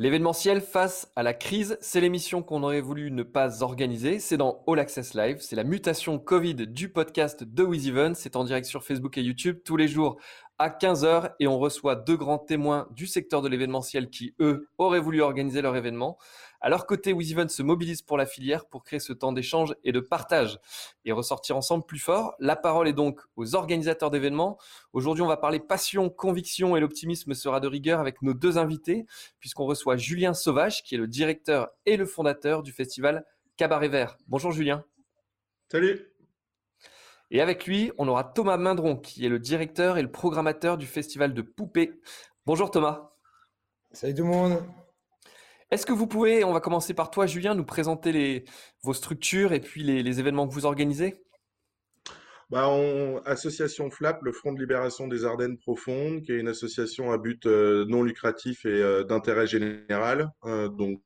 L'événementiel face à la crise, c'est l'émission qu'on aurait voulu ne pas organiser. C'est dans All Access Live. C'est la mutation Covid du podcast de WizEven. C'est en direct sur Facebook et YouTube tous les jours à 15h et on reçoit deux grands témoins du secteur de l'événementiel qui, eux, auraient voulu organiser leur événement. À leur côté, WizEven se mobilise pour la filière pour créer ce temps d'échange et de partage et ressortir ensemble plus fort. La parole est donc aux organisateurs d'événements. Aujourd'hui, on va parler passion, conviction et l'optimisme sera de rigueur avec nos deux invités puisqu'on reçoit Julien Sauvage qui est le directeur et le fondateur du festival Cabaret Vert. Bonjour Julien. Salut. Et avec lui, on aura Thomas Mindron qui est le directeur et le programmateur du festival de Poupées. Bonjour Thomas. Salut tout le monde. Est-ce que vous pouvez, on va commencer par toi Julien, nous présenter vos structures et puis les, événements que vous organisez? Bah, association FLAP, le Front de libération des Ardennes profondes, qui est une association à but euh, non lucratif et euh, d'intérêt général. Euh, donc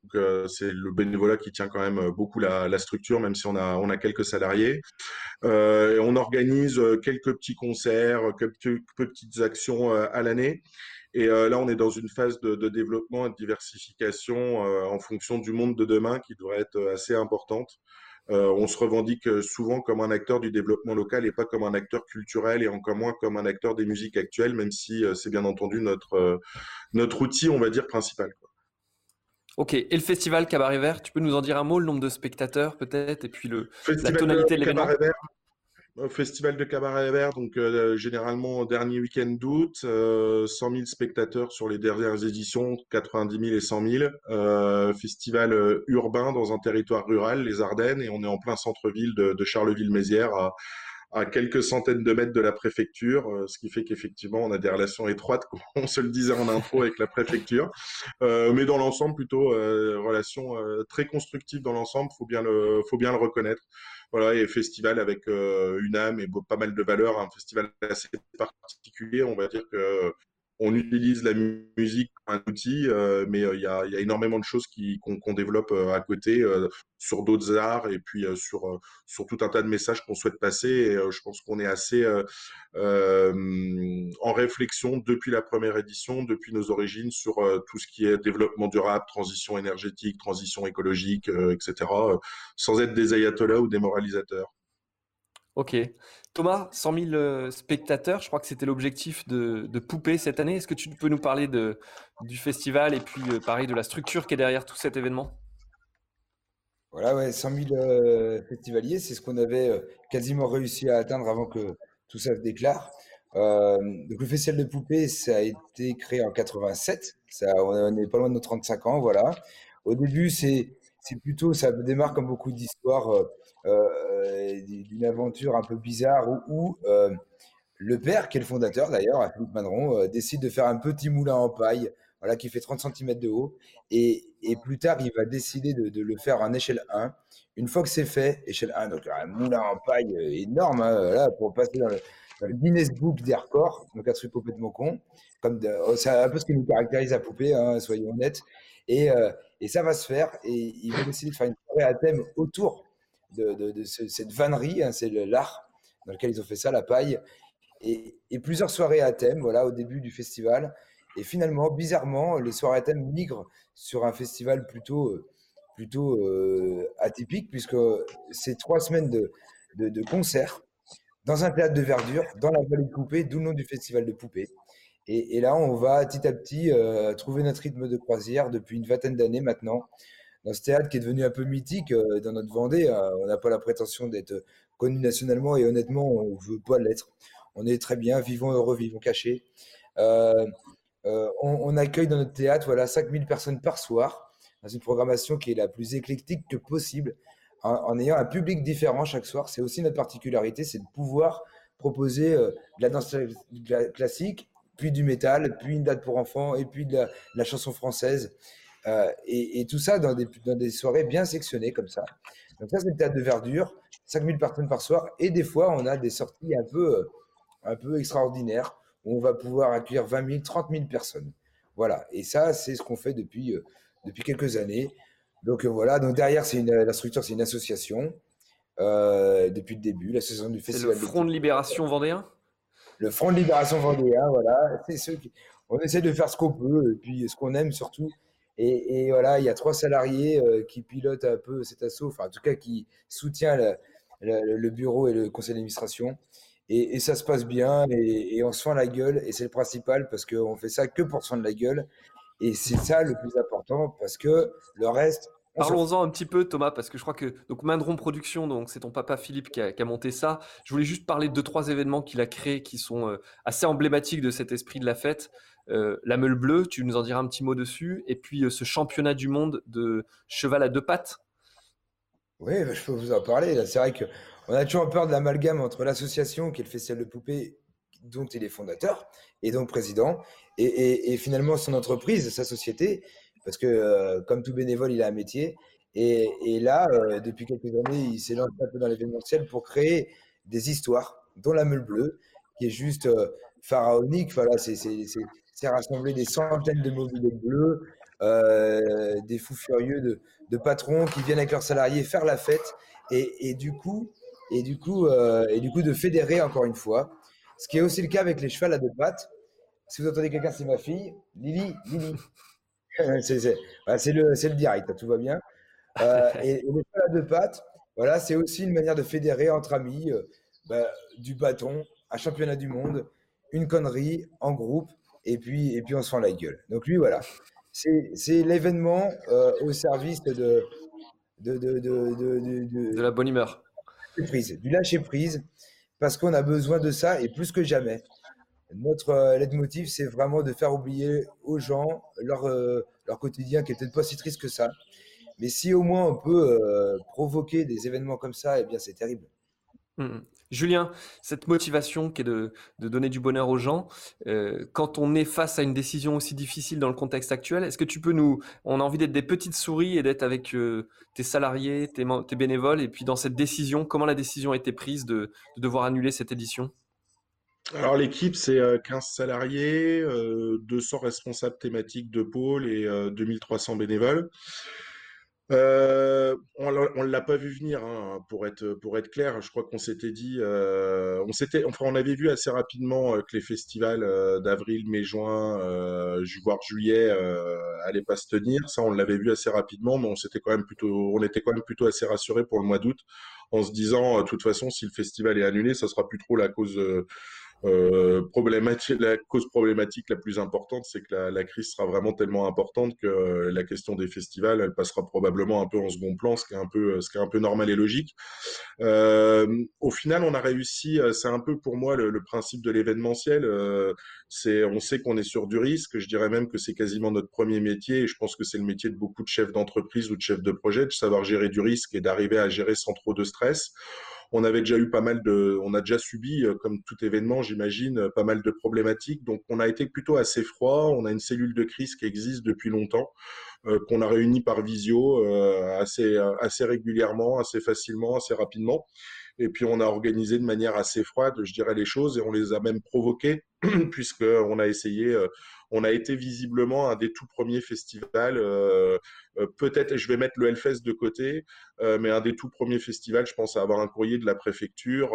c'est le bénévolat qui tient quand même beaucoup la, structure, même si on a on a quelques salariés. On organise quelques petits concerts, quelques petites actions à l'année. Et euh, là, on est dans une phase de, de développement et de diversification euh, en fonction du monde de demain qui devrait être euh, assez importante. on se revendique souvent comme un acteur du développement local et pas comme un acteur culturel et encore moins comme un acteur des musiques actuelles, même si c'est bien entendu notre, notre outil, on va dire, principal. Quoi. Ok, et le festival Cabaret Vert, tu peux nous en dire un mot, le nombre de spectateurs peut-être, et puis le, la tonalité de l'événement? Festival de Cabaret Vert, donc euh, généralement dernier week-end d'août, euh, 100 000 spectateurs sur les dernières éditions, 90 000 et 100 000. Euh, festival euh, urbain dans un territoire rural, les Ardennes, et on est en plein centre-ville de, Charleville-Mézières, à, quelques centaines de mètres de la préfecture, ce qui fait qu'effectivement on a des relations étroites, comme on se le disait en intro, avec la préfecture. mais dans l'ensemble, plutôt relations très constructives dans l'ensemble, faut bien le, faut bien le reconnaître. Voilà, et festival avec euh, une âme et pas mal de valeurs, un festival assez particulier. On va dire que on utilise la musique comme un outil, euh, mais euh, il y, a, énormément de choses qu'on développe à côté sur d'autres arts et puis sur sur tout un tas de messages qu'on souhaite passer. Et je pense qu'on est assez en réflexion depuis la première édition, depuis nos origines sur tout ce qui est développement durable, transition énergétique, transition écologique, etc. sans être des ayatollahs ou des moralisateurs. Ok. Thomas, 100 000 euh, spectateurs, je crois que c'était l'objectif de, Poupée cette année. Est-ce que tu peux nous parler du festival et puis euh, pareil de la structure qui est derrière tout cet événement? Voilà, ouais, 100 000 euh, festivaliers, c'est ce qu'on avait quasiment réussi à atteindre avant que tout ça se déclare. donc le festival de Poupée, ça a été créé en 87. Ça, on n'est pas loin de nos 35 ans, voilà. Au début, c'est c'est plutôt, ça démarre comme beaucoup d'histoires euh, euh, d'une aventure un peu bizarre où, euh, le père, qui est le fondateur d'ailleurs, Philippe Manderon, décide de faire un petit moulin en paille, voilà, qui fait 30 cm de haut, et, plus tard, il va décider de, le faire en échelle 1. Une fois que c'est fait, échelle 1, donc un moulin en paille énorme, hein, là, pour passer dans le, Guinness Book des records, donc un truc complètement con, comme c'est un peu ce qui nous caractérise à Poupée, hein, soyons honnêtes. Et, et ça va se faire. Et ils vont décider de faire une soirée à thème autour de, cette vannerie. Hein, c'est l'art dans lequel ils ont fait ça, la paille. Et, plusieurs soirées à thème, voilà, au début du festival. Et finalement, bizarrement, les soirées à thème migrent sur un festival plutôt, plutôt euh, atypique, puisque c'est trois semaines de, de, concerts dans un théâtre de verdure, dans la vallée de Poupée, d'où le nom du festival de Poupée. Et, là, on va petit à petit euh, trouver notre rythme de croisière depuis une vingtaine d'années maintenant. Dans ce théâtre qui est devenu un peu mythique euh, dans notre Vendée, euh, on n'a pas la prétention d'être connu nationalement et honnêtement, on ne veut pas l'être. On est très bien, vivons heureux, vivons cachés. On, accueille dans notre théâtre voilà, 5000 personnes par soir, dans une programmation qui est la plus éclectique que possible, en, ayant un public différent chaque soir. C'est aussi notre particularité, c'est de pouvoir proposer de la danse classique puis du métal, puis une date pour enfants, et puis de la, chanson française. Euh, et, tout ça dans des, dans des, soirées bien sectionnées comme ça. Donc ça, c'est le théâtre de verdure, 5000 personnes par soir. Et des fois, on a des sorties un peu, euh, un peu extraordinaires, où on va pouvoir accueillir 20 000, 30 000 personnes. Voilà. Et ça, c'est ce qu'on fait depuis, euh, depuis quelques années. Donc voilà. Donc derrière, c'est la structure, c'est une association. depuis le début, l'association du festival. C'est le Front de Libération Vendéen? Le Front de Libération Vendéen, voilà. C'est ceux qui, on essaie de faire ce qu'on peut, et puis ce qu'on aime surtout, Et, voilà, il y a trois salariés euh, qui pilotent un peu cet assaut, enfin en tout cas qui soutient le, bureau et le conseil d'administration. Et, ça se passe bien et, on se fend la gueule et c'est le principal parce qu'on fait ça que pour se fendre la gueule. Et c'est ça le plus important parce que le reste, Parlons-en un petit peu, Thomas, parce que je crois que donc Mindron Production, donc c'est ton papa Philippe qui a, monté ça. Je voulais juste parler de deux trois événements qu'il a créés qui sont euh, assez emblématiques de cet esprit de la fête. Euh, la meule bleue, tu nous en diras un petit mot dessus, et puis euh, ce championnat du monde de cheval à deux pattes. Oui, bah, je peux vous en parler. C'est vrai qu'on a toujours peur de l'amalgame entre l'association, qui est le Festival de poupées, dont il est fondateur et donc président, et, finalement son entreprise, sa société, parce que euh, comme tout bénévole, il a un métier. Et, là, depuis quelques années, il s'est lancé un peu dans l'événementiel pour créer des histoires, dont la meule bleue, qui est juste pharaonique. Voilà, c'est rassembler des centaines de mobiles bleus, euh, des fous furieux de, patrons qui viennent avec leurs salariés faire la fête et, du coup et du coup euh, et du coup de fédérer encore une fois. Ce qui est aussi le cas avec les chevals à deux pattes. Si vous entendez quelqu'un, c'est ma fille, Lily, Lily. C'est le, le direct, tout va bien. Euh, et, les chevals à deux pattes, voilà, c'est aussi une manière de fédérer entre amis, bah, du bâton, un championnat du monde, une connerie en groupe et puis, et puis on se fend la gueule. Donc lui, voilà, c'est l'événement euh, au service de de, de, de, de, la bonne humeur. Prise, du lâcher prise, parce qu'on a besoin de ça et plus que jamais. Notre euh, leitmotiv, c'est vraiment de faire oublier aux gens leur, euh, leur quotidien qui est peut-être pas si triste que ça. Mais si au moins on peut provoquer des événements comme ça, eh bien c'est terrible. Mmh, mmh. Julien, cette motivation qui est de, donner du bonheur aux gens, euh, quand on est face à une décision aussi difficile dans le contexte actuel, est-ce que tu peux nous... On a envie d'être des petites souris et d'être avec euh, tes salariés, tes, bénévoles, et puis dans cette décision, comment la décision a été prise de, devoir annuler cette édition? Alors l'équipe, c'est 15 euh, salariés, 200 responsables thématiques de pôle et 2300 bénévoles. Euh, on ne l'a pas vu venir, hein, pour être pour être clair. Je crois qu'on s'était dit, euh, on s'était, enfin, on avait vu assez rapidement euh, que les festivals d'avril, mai, juin, voire juillet, allaient pas se tenir. Ça, on l'avait vu assez rapidement, mais on s'était quand même plutôt, on était quand même plutôt assez rassuré pour le mois d'août, en se disant, de toute façon, si le festival est annulé, ça sera plus trop la cause euh, problématique, la cause problématique la plus importante, c'est que la, crise sera vraiment tellement importante que euh, la question des festivals, elle passera probablement un peu en second plan, ce qui est un peu, ce qui est un peu normal et logique. Euh, au final, on a réussi. C'est un peu pour moi le, principe de l'événementiel. c'est, on sait qu'on est sur du risque. Je dirais même que c'est quasiment notre premier métier. Et je pense que c'est le métier de beaucoup de chefs d'entreprise ou de chefs de projet de savoir gérer du risque et d'arriver à gérer sans trop de stress. On avait déjà eu pas mal de, on a déjà subi, euh, comme tout événement, j'imagine, euh, pas mal de problématiques. Donc, on a été plutôt assez froid. On a une cellule de crise qui existe depuis longtemps, euh, qu'on a réunie par visio assez, assez régulièrement, assez facilement, assez rapidement. Et puis on a organisé de manière assez froide, je dirais, les choses, et on les a même provoquées, puisqu'on a essayé, on a été visiblement un des tout premiers festivals, peut-être, je vais mettre le Hellfest de côté, euh, mais un des tout premiers festivals, je pense, à avoir un courrier de la préfecture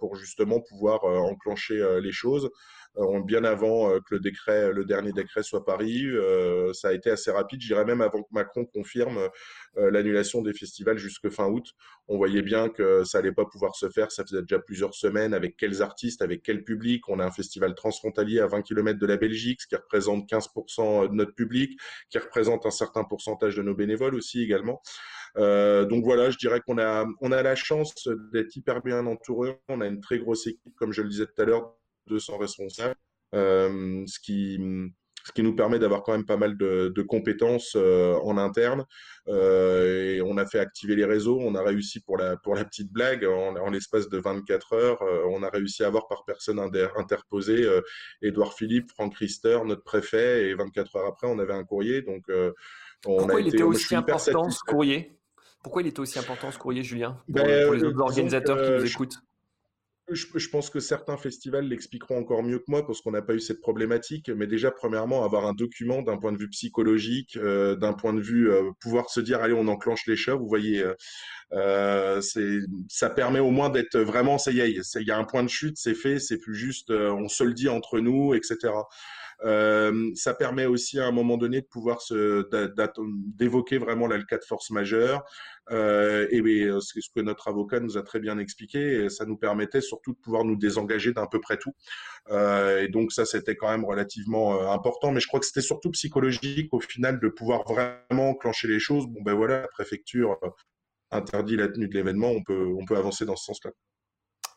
pour justement pouvoir enclencher les choses. Euh, bien avant euh, que le décret, le dernier décret soit paru. Euh, ça a été assez rapide, je dirais même avant que Macron confirme l'annulation des festivals jusque fin août. On voyait bien que ça allait pas pouvoir se faire. Ça faisait déjà plusieurs semaines. Avec quels artistes, avec quel public? On a un festival transfrontalier à 20 km de la Belgique, ce qui représente 15% de notre public, qui représente un certain pourcentage de nos bénévoles aussi également. donc voilà, je dirais qu'on a, on a la chance d'être hyper bien entouré. On a une très grosse équipe, comme je le disais tout à l'heure, 200 responsables, euh, ce qui ce qui nous permet d'avoir quand même pas mal de, compétences euh, en interne. Euh, et on a fait activer les réseaux. On a réussi pour la, pour la petite blague, en, l'espace de 24 heures, on a réussi à avoir par personne interposée Édouard Philippe, Franck Rister, notre préfet, et 24 heures après, on avait un courrier. Donc, on Pourquoi a il été, était aussi important ce courrier? Pourquoi il était aussi important ce courrier, Julien, pour, ben, pour les autres organisateurs qui nous écoutent? Je, pense que certains festivals l'expliqueront encore mieux que moi parce qu'on n'a pas eu cette problématique. Mais déjà, premièrement, avoir un document d'un point de vue psychologique, euh, d'un point de vue euh, pouvoir se dire allez, on enclenche les chats. Vous voyez, euh, ça permet au moins d'être vraiment ça y est, il y a un point de chute, c'est fait, c'est plus juste on se le dit entre nous, etc. ça permet aussi à un moment donné de pouvoir d'évoquer vraiment le cas de force majeure. et, c'est ce que notre avocat nous a très bien expliqué. Ça nous permettait surtout de pouvoir nous désengager d'un peu près tout. et donc ça, c'était quand même relativement important. Mais je crois que c'était surtout psychologique au final de pouvoir vraiment enclencher les choses. Bon ben voilà, la préfecture interdit la tenue de l'événement, on peut, on peut avancer dans ce sens-là.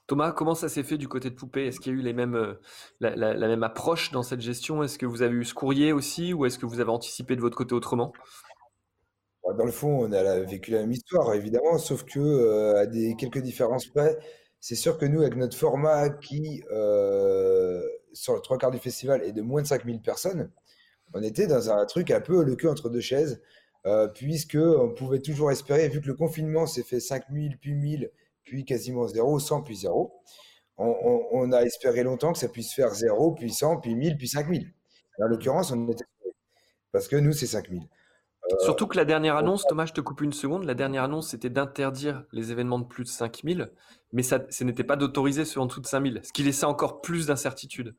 Thomas, comment ça s'est fait du côté de Poupée? Est-ce qu'il y a eu euh, la, même approche dans cette gestion? Est-ce que vous avez eu ce courrier aussi ou est-ce que vous avez anticipé de votre côté autrement? Dans le fond, on a vécu la même histoire, évidemment, sauf que euh, à des quelques différences près, c'est sûr que nous, avec notre format qui, euh, sur le trois quarts du festival, est de moins de 5000 personnes, on était dans un truc un peu le cul entre deux chaises. Euh, puisque on pouvait toujours espérer, vu que le confinement s'est fait 5000, puis 1000, puis quasiment 0, 100, puis 0, on, a espéré longtemps que ça puisse faire 0, puis 100, puis 1000, puis 5000. En l'occurrence, on était parce que nous, c'est 5000. Euh, Surtout que la dernière annonce, Thomas, je te coupe une seconde, la dernière annonce, c'était d'interdire les événements de plus de 5000, mais ça, ce n'était pas d'autoriser ceux en dessous de 5000, ce qui laissait encore plus d'incertitude.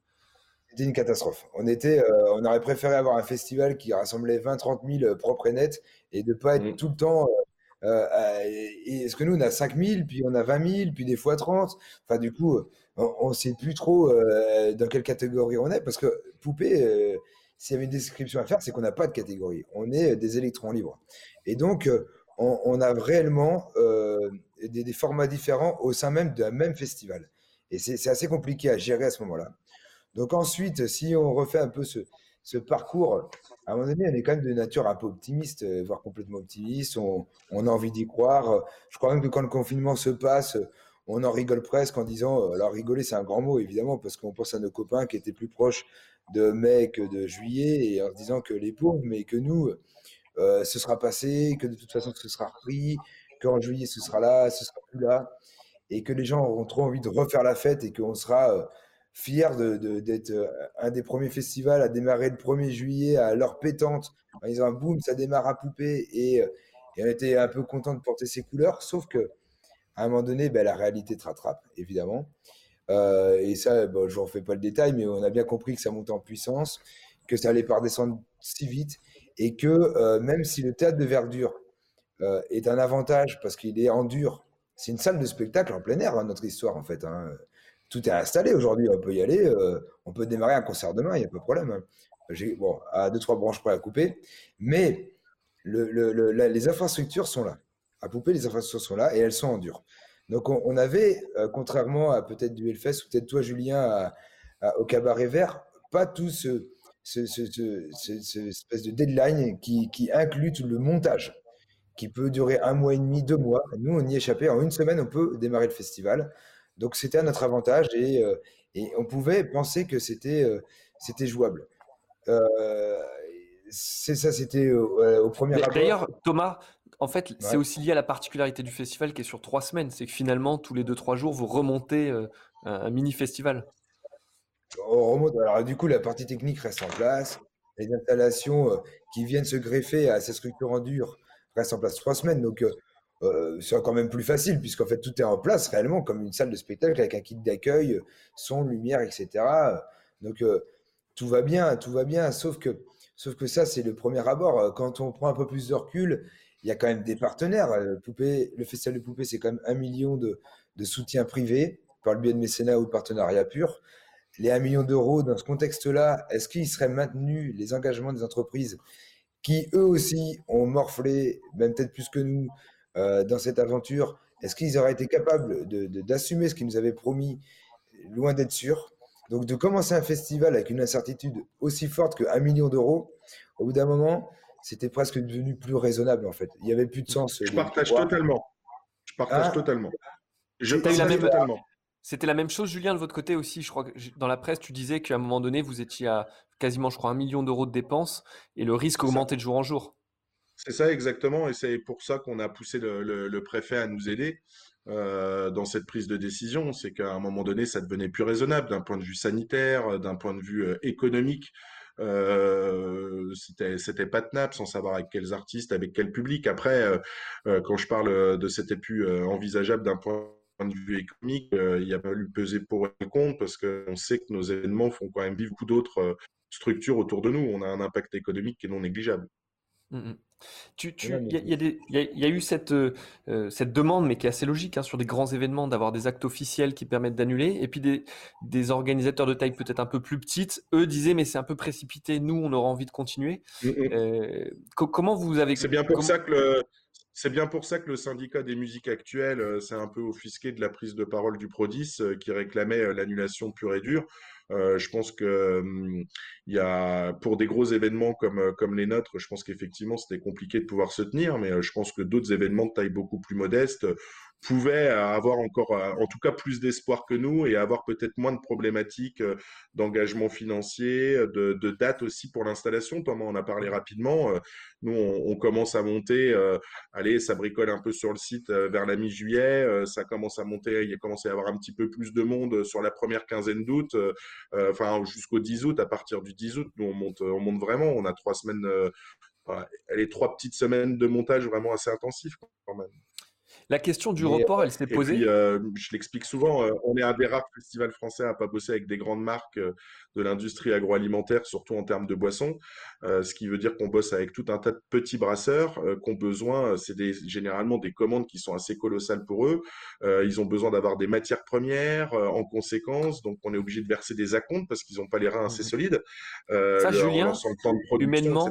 C'était une catastrophe. On, était, euh, on aurait préféré avoir un festival qui rassemblait 20-30 000 propres et nets et de ne pas être mmh. tout le temps. Euh, euh Est-ce que nous, on a 5 000, puis on a 20 000, puis des fois 30 Enfin, du coup, on ne sait plus trop euh, dans quelle catégorie on est parce que Poupée, s'il y avait une description à faire, c'est qu'on n'a pas de catégorie. On est des électrons libres. Et donc, on, a réellement des, formats différents au sein même d'un même festival. Et c'est assez compliqué à gérer à ce moment-là. Donc ensuite, si on refait un peu ce, ce, parcours, à un moment donné, on est quand même de nature un peu optimiste, euh, voire complètement optimiste. On, a envie d'y croire. Je crois même que quand le confinement se passe, on en rigole presque en disant, euh, alors rigoler c'est un grand mot évidemment, parce qu'on pense à nos copains qui étaient plus proches de mai que de juillet, et en se disant que les pauvres, mais que nous, euh, ce sera passé, que de toute façon ce sera repris, qu'en juillet ce sera là, ce sera plus là, et que les gens auront trop envie de refaire la fête et qu'on sera fier d'être euh, un des premiers festivals à démarrer le 1er juillet à l'heure pétante en disant boum, ça démarre à poupée et, euh, et, on était un peu content de porter ses couleurs, sauf que à un moment donné, ben, la réalité te rattrape, évidemment. Euh, et ça, je ne refais pas le détail, mais on a bien compris que ça montait en puissance, que ça allait pas redescendre si vite, et que même si le théâtre de verdure est un avantage parce qu'il est en dur, c'est une salle de spectacle en plein air, hein, notre histoire en fait. Hein tout est installé aujourd'hui. On peut y aller. Euh, on peut démarrer un concert demain, il n'y a pas de problème. Hein. J'ai bon, à deux, trois branches près à couper. Mais les infrastructures sont là. À couper, les infrastructures sont là et elles sont en dur. Donc, on, avait, euh, contrairement à peut-être du Hellfest ou peut-être toi, Julien, au Cabaret Vert, pas tout ce, espèce de deadline qui, qui inclut tout le montage qui peut durer un mois et demi, deux mois. Nous, on y échappait. En une semaine, on peut démarrer le festival. Donc c'était à notre avantage et, euh, et on pouvait penser que c'était euh, c'était jouable. Euh, c'est ça, c'était au premier. D'ailleurs, Thomas, en fait, c'est aussi lié à la particularité du festival qui est sur trois semaines. C'est que finalement, tous les deux, trois jours, vous remontez un mini-festival. On remonte. Alors, du coup, la partie technique reste en place. Les installations qui viennent se greffer à ces structures en dur restent en place trois semaines. Donc, euh, c'est quand même plus facile, puisqu'en fait, tout est en place réellement, comme une salle de spectacle avec un kit d'accueil, son, lumière, etc. Donc, euh, tout va bien, tout va bien, sauf que, ça, c'est le premier abord. Quand on prend un peu plus de recul, il y a quand même des partenaires. Le, poupée, le Festival de Poupée, c'est quand même un million de, de soutien privé par le biais de mécénat ou de partenariat pur. Les 1 million d'euros, dans ce contexte-là, est-ce qu'ils seraient maintenus, les engagements des entreprises qui, eux aussi, ont morflé, même peut-être plus que nous, euh, dans cette aventure Est-ce qu'ils auraient été capables d'assumer ce qu'ils nous avaient promis Loin d'être sûr? Donc de commencer un festival avec une incertitude aussi forte que 1 million d'euros, au bout d'un moment, c'était presque devenu plus raisonnable en fait. Il n'y avait plus de sens. Je partage totalement. Je partage hein? totalement. Je partage la même... totalement. C'était la même chose, Julien, de votre côté aussi. Je crois que dans la presse, tu disais qu'à un moment donné, vous étiez à quasiment, je crois, un million d'euros de dépenses et le risque augmentait de jour en jour. C'est ça exactement, et c'est pour ça qu'on a poussé le, préfet à nous aider euh, dans cette prise de décision. C'est qu'à un moment donné, ça devenait plus raisonnable d'un point de vue sanitaire, d'un point de vue euh, économique. Euh, c'était pas tenable sans savoir avec quels artistes, avec quel public. Après, euh, euh, quand je parle de c'était plus envisageable d'un point de vue économique, il y a fallu peser pour et contre parce qu'on sait que nos événements font quand même vivre beaucoup d'autres structure autour de nous. On a un impact économique qui est non négligeable. Mmh, mmh. Tu, tu, il y, a, y, a, eu cette, euh, cette demande, mais qui est assez logique, hein, sur des grands événements, d'avoir des actes officiels qui permettent d'annuler. Et puis des, des organisateurs de taille peut-être un peu plus petite, eux disaient, mais c'est un peu précipité, nous, on aura envie de continuer. Mmh, euh, comment vous avez... C'est bien pour ça que le, c'est bien pour ça que le syndicat des musiques actuelles euh, s'est un peu offusqué de la prise de parole du Prodis qui réclamait l'annulation pure et dure. Euh, je pense que hum, y a pour des gros événements comme euh, les nôtres, je pense qu'effectivement c'était compliqué de pouvoir se tenir, mais euh, je pense que d'autres événements de taille beaucoup plus modeste pouvaient avoir encore, en tout cas, plus d'espoir que nous et avoir peut-être moins de problématiques d'engagement financier, de, date aussi pour l'installation. Thomas en a parlé rapidement. Nous, on, commence à monter. allez, ça bricole un peu sur le site vers la mi-juillet. ça commence à monter. Il a commencé à avoir un petit peu plus de monde sur la première quinzaine d'août. enfin, jusqu'au 10 août. À partir du 10 août, nous, on monte, on monte vraiment. On a trois semaines. les trois petites semaines de montage vraiment assez intensifs quand même. La question du report, euh, elle s'est posée. Euh, je l'explique souvent, euh, on est un des rares festivals français à pas bosser avec des grandes marques de l'industrie agroalimentaire, surtout en termes de boissons. ce qui veut dire qu'on bosse avec tout un tas de petits brasseurs qui ont besoin, c'est généralement des commandes qui sont assez colossales pour eux. ils ont besoin d'avoir des matières premières en conséquence, donc on est obligé de verser des acomptes parce qu'ils n'ont pas les reins assez mmh solides. Ça, Julien, humainement,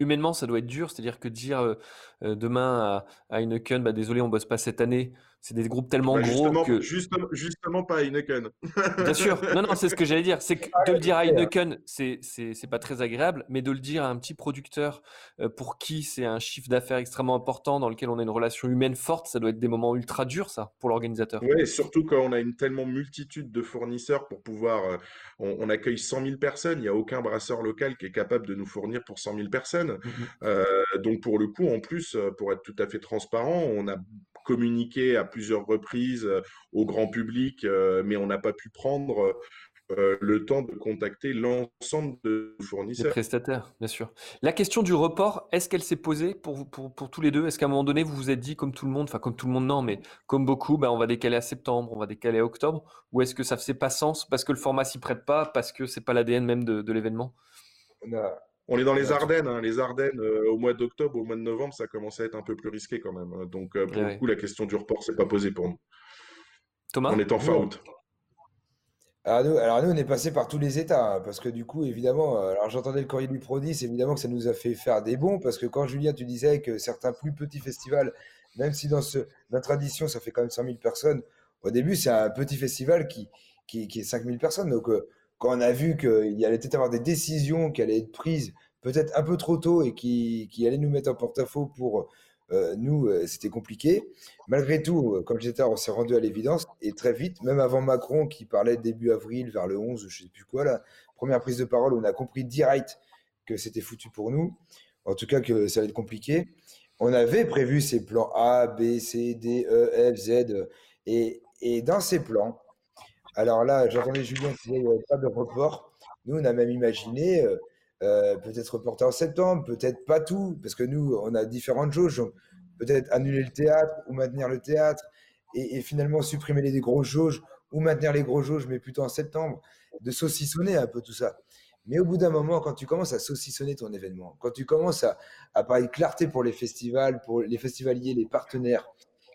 humainement, ça doit être dur. C'est-à-dire que dire euh, euh, demain à, à Heineken, bah, désolé, on bosse pas cette année, c'est des groupes tellement bah, gros que. Justement, justement pas Heineken. Bien sûr. Non, non, c'est ce que j'allais dire. C'est que de le dire à Heineken, c'est, c'est, pas très agréable, mais de le dire à un petit producteur euh, pour qui c'est un chiffre d'affaires extrêmement important, dans lequel on a une relation humaine forte, ça doit être des moments ultra durs, ça, pour l'organisateur. Oui, surtout quand on a une tellement multitude de fournisseurs pour pouvoir. Euh, on, accueille 100 000 personnes. Il n'y a aucun brasseur local qui est capable de nous fournir pour 100 000 personnes. Mmh euh, donc, pour le coup, en plus, pour être tout à fait transparent, on a communiqué à plusieurs reprises euh, au grand public, euh, mais on n'a pas pu prendre euh, le temps de contacter l'ensemble de nos fournisseurs. Les prestataires, bien sûr. La question du report, est-ce qu'elle s'est posée pour, pour, pour, tous les deux? Est-ce qu'à un moment donné, vous vous êtes dit, comme tout le monde, enfin comme tout le monde, non, mais comme beaucoup, ben, on va décaler à septembre, on va décaler à octobre Ou est-ce que ça ne faisait pas sens parce que le format s'y prête pas, parce que c'est pas l'ADN même de, de l'événement? On est dans les Ardennes. Hein. Les Ardennes, euh, au mois d'octobre, au mois de novembre, ça commençait à être un peu plus risqué quand même. Hein. Donc, euh, pour le coup, la question du report, c'est pas posée pour nous. Thomas On est en fin août. Alors nous, alors nous, on est passé par tous les états, hein, parce que du coup, évidemment, euh, alors j'entendais le courrier du Prodis, évidemment que ça nous a fait faire des bons, parce que quand Julien, tu disais que certains plus petits festivals, même si dans ce, notre tradition, ça fait quand même 100 000 personnes, au début, c'est un petit festival qui, qui, qui est 5 000 personnes. Donc, quand on a vu qu'il allait peut-être avoir des décisions qui allaient être prises peut-être un peu trop tôt et qui, qui allaient nous mettre en porte-à-faux pour euh, nous, euh, c'était compliqué. Malgré tout, euh, comme je disais, on s'est rendu à l'évidence et très vite, même avant Macron qui parlait début avril, vers le 11, je ne sais plus quoi, la première prise de parole, on a compris direct que c'était foutu pour nous, en tout cas que ça allait être compliqué. On avait prévu ces plans A, B, C, D, E, F, Z, et dans ces plans, alors là, j'entendais Julien qui disait n'y avait pas de report. Nous, on a même imaginé euh, euh, peut-être reporter en septembre, peut-être pas tout, parce que nous, on a différentes jauges. Peut-être annuler le théâtre ou maintenir le théâtre et, finalement supprimer les gros jauges ou maintenir les gros jauges, mais plutôt en septembre, de saucissonner un peu tout ça. Mais au bout d'un moment, quand tu commences à saucissonner ton événement, quand tu commences à, à parler de clarté pour les festivals, pour les festivaliers, les partenaires,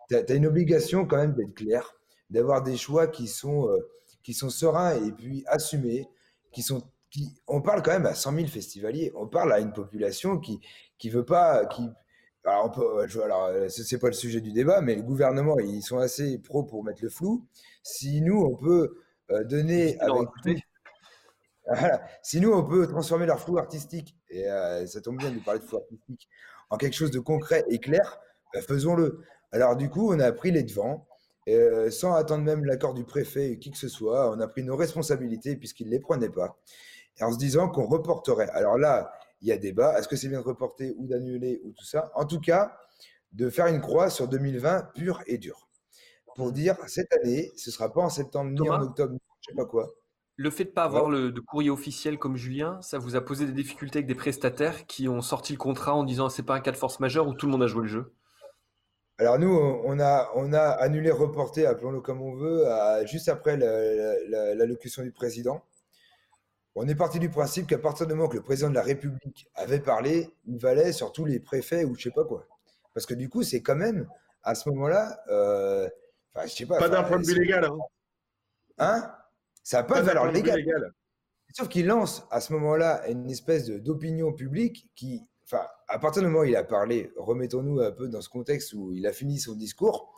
tu as, une obligation quand même d'être clair d'avoir des choix qui sont, euh, qui sont sereins et puis assumés, qui sont qui, on parle quand même à 100 000 festivaliers, on parle à une population qui qui veut pas, qui alors, peut, alors euh, c'est pas le sujet du débat, mais le gouvernement ils sont assez pro pour mettre le flou. Si nous on peut euh, donner avec si nous on peut transformer leur flou artistique et ça tombe bien de parler de flou artistique en quelque chose de concret et clair, bah, faisons-le. Alors du coup on a pris les devants euh, sans attendre même l'accord du préfet ou qui que ce soit, on a pris nos responsabilités puisqu'il ne les prenait pas, et en se disant qu'on reporterait. Alors là, il y a débat, est-ce que c'est bien de reporter ou d'annuler ou tout ça? En tout cas, de faire une croix sur 2020 pure et dure. Pour dire, cette année, ce ne sera pas en septembre ni en octobre, je ne sais pas quoi. Le fait de ne pas avoir le, de courrier officiel comme Julien, ça vous a posé des difficultés avec des prestataires qui ont sorti le contrat en disant c'est pas un cas de force majeure où tout le monde a joué le jeu? Alors nous, on a, on a annulé, reporté, appelons-le comme on veut, juste après l'allocution du président. On est parti du principe qu'à partir du moment que le président de la République avait parlé, il valait sur tous les préfets ou je sais pas quoi. Parce que du coup, c'est quand même, à ce moment-là, euh, enfin, je sais pas. Pas d'un point de vue légal. Hein, hein? Ça n'a pas, de valeur légale. Sauf qu'il lance à ce moment-là une espèce d'opinion publique qui, enfin, à partir du moment où il a parlé, remettons-nous un peu dans ce contexte où il a fini son discours,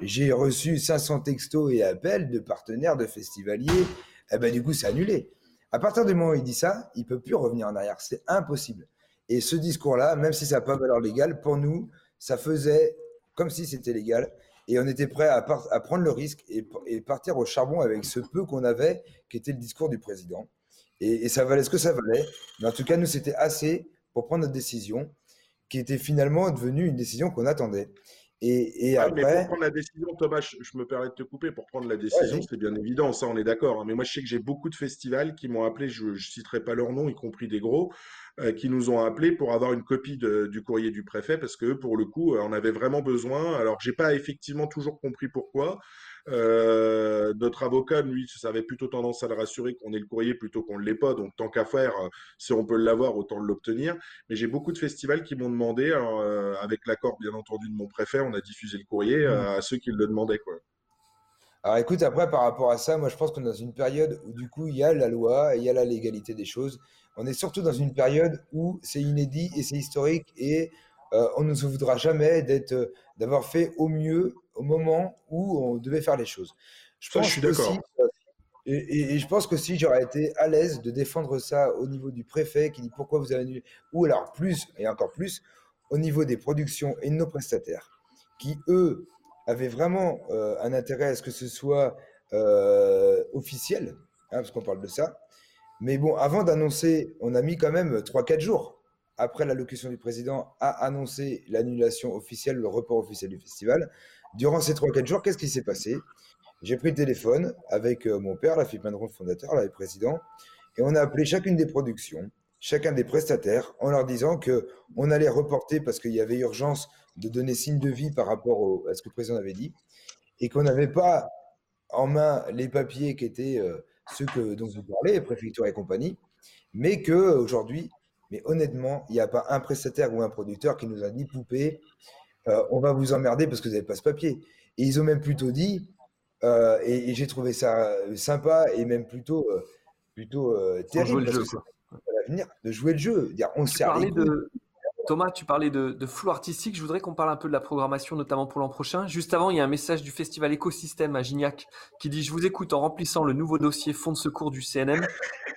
j'ai reçu 500 textos et appels de partenaires, de festivaliers. Eh ben, du coup, c'est annulé. À partir du moment où il dit ça, il peut plus revenir en arrière. C'est impossible. Et ce discours-là, même si ça n'a pas valeur légale, pour nous, ça faisait comme si c'était légal. Et on était prêt à, prendre le risque et, partir au charbon avec ce peu qu'on avait, qui était le discours du président. Et, ça valait ce que ça valait. Mais en tout cas, nous, c'était assez pour prendre notre décision, qui était finalement devenue une décision qu'on attendait. Et, après... Mais pour prendre la décision, Thomas, je, me permets de te couper. Pour prendre la décision, c'est bien évident, ça, on est d'accord. Hein. Mais moi, je sais que j'ai beaucoup de festivals qui m'ont appelé, je ne citerai pas leur nom, y compris des gros, euh, qui nous ont appelés pour avoir une copie du courrier du préfet, parce que pour le coup, on avait vraiment besoin. Alors, j'ai pas effectivement toujours compris pourquoi. Euh, notre avocat, lui, ça avait plutôt tendance à le rassurer qu'on ait le courrier plutôt qu'on ne l'ait pas. Donc, tant qu'à faire, euh, si on peut l'avoir, autant l'obtenir. Mais j'ai beaucoup de festivals qui m'ont demandé, alors, euh, avec l'accord bien entendu de mon préfet, on a diffusé le courrier mmh. à ceux qui le demandaient. Quoi. Alors écoute, après, par rapport à ça, moi je pense qu'on est dans une période où du coup il y a la loi, il y a la légalité des choses. On est surtout dans une période où c'est inédit et c'est historique et on ne se voudra jamais d'être, d'avoir fait au mieux au moment où on devait faire les choses. Je, pense je suis d'accord. Et, je pense que si j'aurais été à l'aise de défendre ça au niveau du préfet qui dit pourquoi vous avez annulé, ou alors plus et encore plus au niveau des productions et de nos prestataires, qui eux avaient vraiment euh, un intérêt à ce que ce soit euh, officiel, hein, parce qu'on parle de ça. Mais bon, avant d'annoncer, on a mis quand même 3-4 jours après l'allocution du président à annoncer l'annulation officielle, le report officiel du festival. Durant ces 3-4 jours, qu'est-ce qui s'est passé? J'ai pris le téléphone avec euh, mon père, la Philippe Mandron, fondateur, le président, et on a appelé chacune des productions, chacun des prestataires, en leur disant que on allait reporter parce qu'il y avait urgence de donner signe de vie par rapport à ce que le président avait dit, et qu'on n'avait pas en main les papiers qui étaient euh, ceux dont vous parlez, préfecture et compagnie, mais que aujourd'hui, mais honnêtement, il n'y a pas un prestataire ou un producteur qui nous a dit poupée, euh, on va vous emmerder parce que vous n'avez pas ce papier. Et ils ont même plutôt dit, euh, et, j'ai trouvé ça euh, sympa et même plutôt, plutôt terrible, l'avenir de jouer le jeu. Dire, on tu parlais de... Thomas, tu parlais de, flou artistique. Je voudrais qu'on parle un peu de la programmation, notamment pour l'an prochain. Juste avant, il y a un message du festival Écosystème à Gignac qui dit Je vous écoute en remplissant le nouveau dossier fonds de secours du CNM.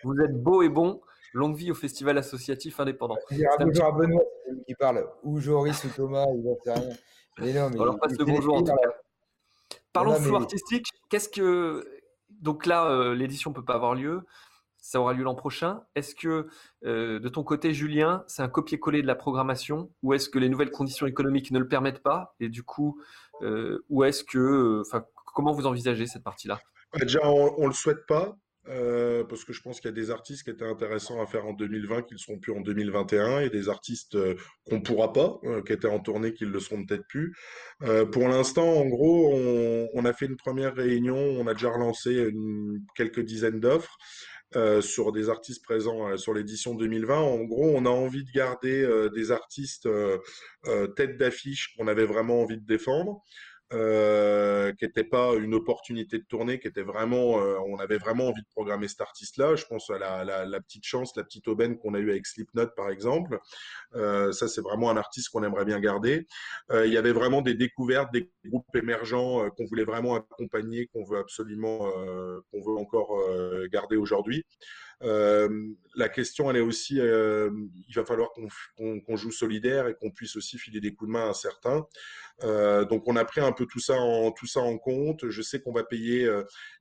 Vous êtes beau et bon. Longue vie au festival associatif indépendant. Il y a un à Benoît qui parle, ou Joris ou Thomas, il ne sait rien. Mais non, mais On leur passe le bonjour en tout cas. Parlons de flou artistique. Qu'est-ce que. Donc là, euh, l'édition ne peut pas avoir lieu. Ça aura lieu l'an prochain. Est-ce que, euh, de ton côté, Julien, c'est un copier-coller de la programmation ou est-ce que les nouvelles conditions économiques ne le permettent pas? Et du coup, euh, ou est-ce que. Enfin, comment vous envisagez cette partie-là? Déjà, on ne le souhaite pas. Euh, parce que je pense qu'il y a des artistes qui étaient intéressants à faire en 2020 qui ne seront plus en 2021 et des artistes euh, qu'on ne pourra pas, euh, qui étaient en tournée qui ne le seront peut-être plus. pour l'instant, en gros, on, a fait une première réunion, on a déjà relancé quelques dizaines d'offres. sur des artistes présents sur l'édition 2020. En gros, on a envie de garder des artistes tête d'affiche qu'on avait vraiment envie de défendre. Euh, qui n'était pas une opportunité de tournée, qui était vraiment, euh, on avait vraiment envie de programmer cet artiste-là. Je pense à la, la, la, petite chance, la petite aubaine qu'on a eue avec Slipknot, par exemple. Euh, ça, c'est vraiment un artiste qu'on aimerait bien garder. Euh, il y avait vraiment des découvertes, des groupes émergents qu'on voulait vraiment accompagner, qu'on veut absolument, qu'on veut encore garder aujourd'hui. Euh, la question, elle est aussi, euh, il va falloir qu'on joue solidaire et qu'on puisse aussi filer des coups de main à certains. Euh, donc, on a pris un peu tout ça en, tout ça en compte. Je sais qu'on va payer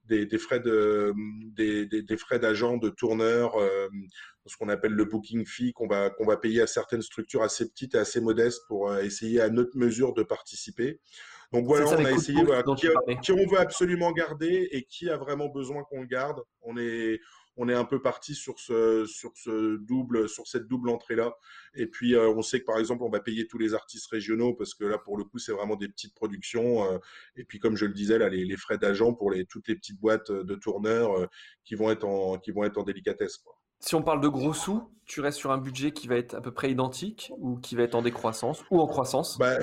des, des, frais de, des, des, des frais d'agent, de tourneur, ce qu'on appelle le booking fee, qu'on va, qu'on va payer à certaines structures assez petites et assez modestes pour essayer à notre mesure de participer. Donc voilà, on a essayé voilà, qui, qui, on veut absolument garder et qui a vraiment besoin qu'on le garde. On est, on est un peu parti sur ce, sur ce double, sur cette double entrée-là. Et puis, euh, on sait que par exemple, on va payer tous les artistes régionaux parce que là, pour le coup, c'est vraiment des petites productions. Euh, et puis, comme je le disais, là, les, frais d'agent pour les, toutes les petites boîtes de tourneurs euh, qui vont être en, qui vont être en délicatesse. Quoi. si on parle de gros sous, tu restes sur un budget qui va être à peu près identique ou qui va être en décroissance ou en croissance? Bah,